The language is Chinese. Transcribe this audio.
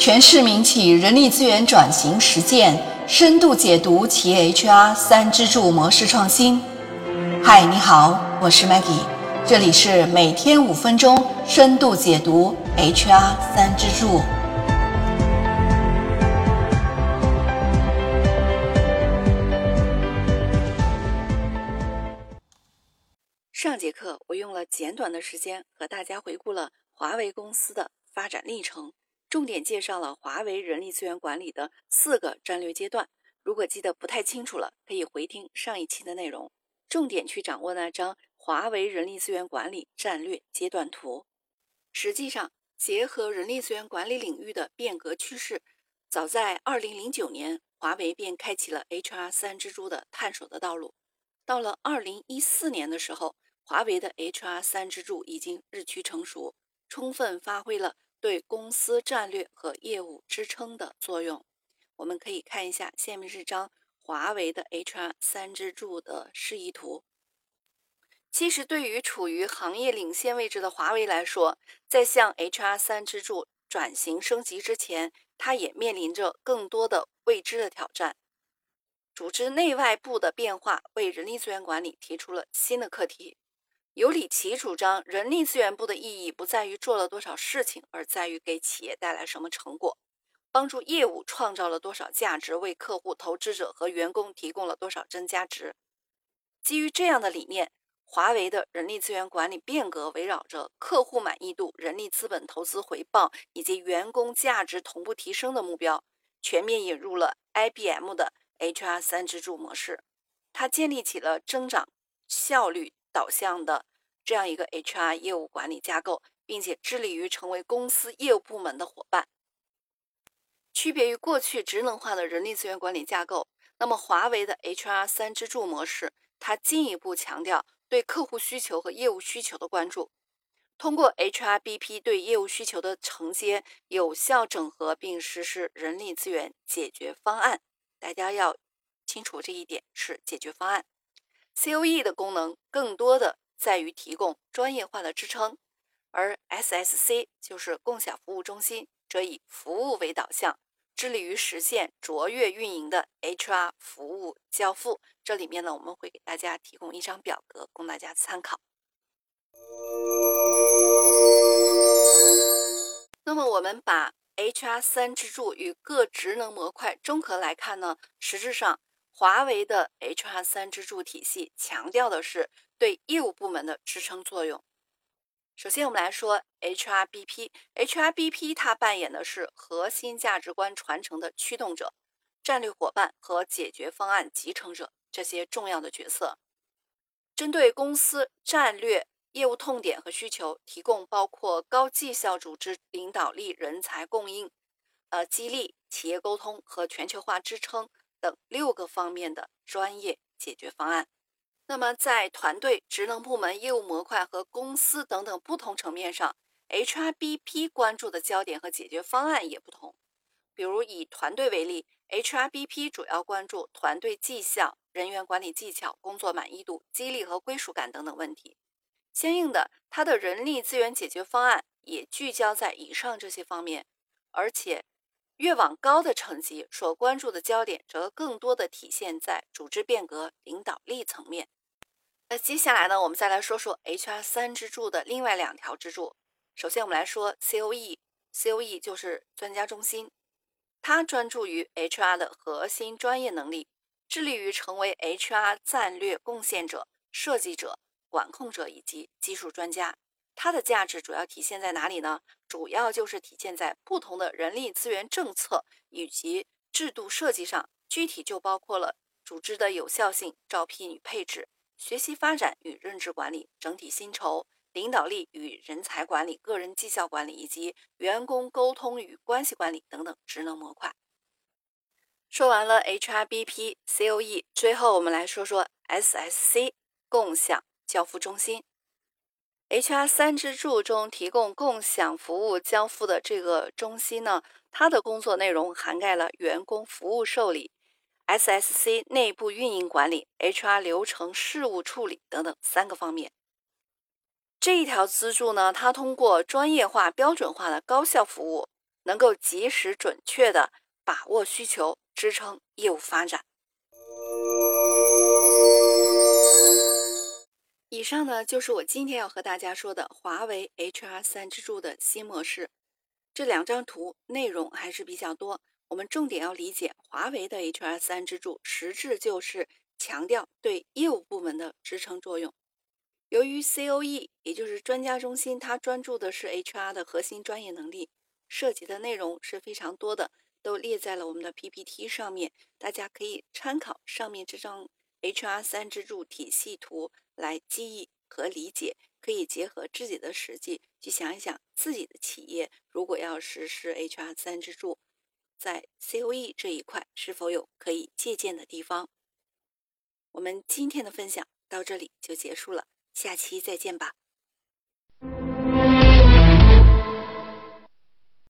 全市民企人力资源转型实践深度解读企业 HR 三支柱模式创新。嗨，你好，我是 Maggie，这里是每天五分钟深度解读 HR 三支柱。上节课我用了简短的时间和大家回顾了华为公司的发展历程。重点介绍了华为人力资源管理的四个战略阶段。如果记得不太清楚了，可以回听上一期的内容，重点去掌握那张华为人力资源管理战略阶段图。实际上，结合人力资源管理领域的变革趋势，早在2009年，华为便开启了 HR 三支柱的探索的道路。到了2014年的时候，华为的 HR 三支柱已经日趋成熟，充分发挥了。对公司战略和业务支撑的作用，我们可以看一下下面这张华为的 HR 三支柱的示意图。其实，对于处于行业领先位置的华为来说，在向 HR 三支柱转型升级之前，它也面临着更多的未知的挑战。组织内外部的变化为人力资源管理提出了新的课题。尤里奇主张，人力资源部的意义不在于做了多少事情，而在于给企业带来什么成果，帮助业务创造了多少价值，为客户、投资者和员工提供了多少增加值。基于这样的理念，华为的人力资源管理变革围绕着客户满意度、人力资本投资回报以及员工价值同步提升的目标，全面引入了 IBM 的 HR 三支柱模式。它建立起了增长效率。导向的这样一个 HR 业务管理架构，并且致力于成为公司业务部门的伙伴。区别于过去职能化的人力资源管理架构，那么华为的 HR 三支柱模式，它进一步强调对客户需求和业务需求的关注，通过 HRBP 对业务需求的承接，有效整合并实施人力资源解决方案。大家要清楚这一点是解决方案。COE 的功能更多的在于提供专业化的支撑，而 SSC 就是共享服务中心，则以服务为导向，致力于实现卓越运营的 HR 服务交付。这里面呢，我们会给大家提供一张表格供大家参考。那么，我们把 HR 三支柱与各职能模块综合来看呢，实质上。华为的 HR 三支柱体系强调的是对业务部门的支撑作用。首先，我们来说 HRBP，HRBP 它扮演的是核心价值观传承的驱动者、战略伙伴和解决方案集成者这些重要的角色，针对公司战略、业务痛点和需求，提供包括高绩效组织领导力、人才供应、呃激励、企业沟通和全球化支撑。等六个方面的专业解决方案。那么，在团队、职能部门、业务模块和公司等等不同层面上，HRBP 关注的焦点和解决方案也不同。比如以团队为例，HRBP 主要关注团队绩效、人员管理技巧、工作满意度、激励和归属感等等问题。相应的，它的人力资源解决方案也聚焦在以上这些方面，而且。越往高的层级，所关注的焦点则更多的体现在组织变革领导力层面。那接下来呢，我们再来说说 HR 三支柱的另外两条支柱。首先，我们来说 COE，COE 就是专家中心，它专注于 HR 的核心专业能力，致力于成为 HR 战略贡献者、设计者、管控者以及技术专家。它的价值主要体现在哪里呢？主要就是体现在不同的人力资源政策以及制度设计上，具体就包括了组织的有效性、招聘与配置、学习发展与任职管理、整体薪酬、领导力与人才管理、个人绩效管理以及员工沟通与关系管理等等职能模块。说完了 HRBP、COE，最后我们来说说 SSC 共享交付中心。HR 三支柱中提供共享服务交付的这个中心呢，它的工作内容涵盖了员工服务受理、SSC 内部运营管理、HR 流程事务处理等等三个方面。这一条支柱呢，它通过专业化、标准化的高效服务，能够及时准确的把握需求，支撑业务发展。以上呢就是我今天要和大家说的华为 HR 三支柱的新模式。这两张图内容还是比较多，我们重点要理解华为的 HR 三支柱，实质就是强调对业务部门的支撑作用。由于 COE 也就是专家中心，它专注的是 HR 的核心专业能力，涉及的内容是非常多的，都列在了我们的 PPT 上面，大家可以参考上面这张 HR 三支柱体系图来记忆和理解，可以结合自己的实际去想一想，自己的企业如果要实施 HR 三支柱，在 COE 这一块是否有可以借鉴的地方？我们今天的分享到这里就结束了。下期再见吧。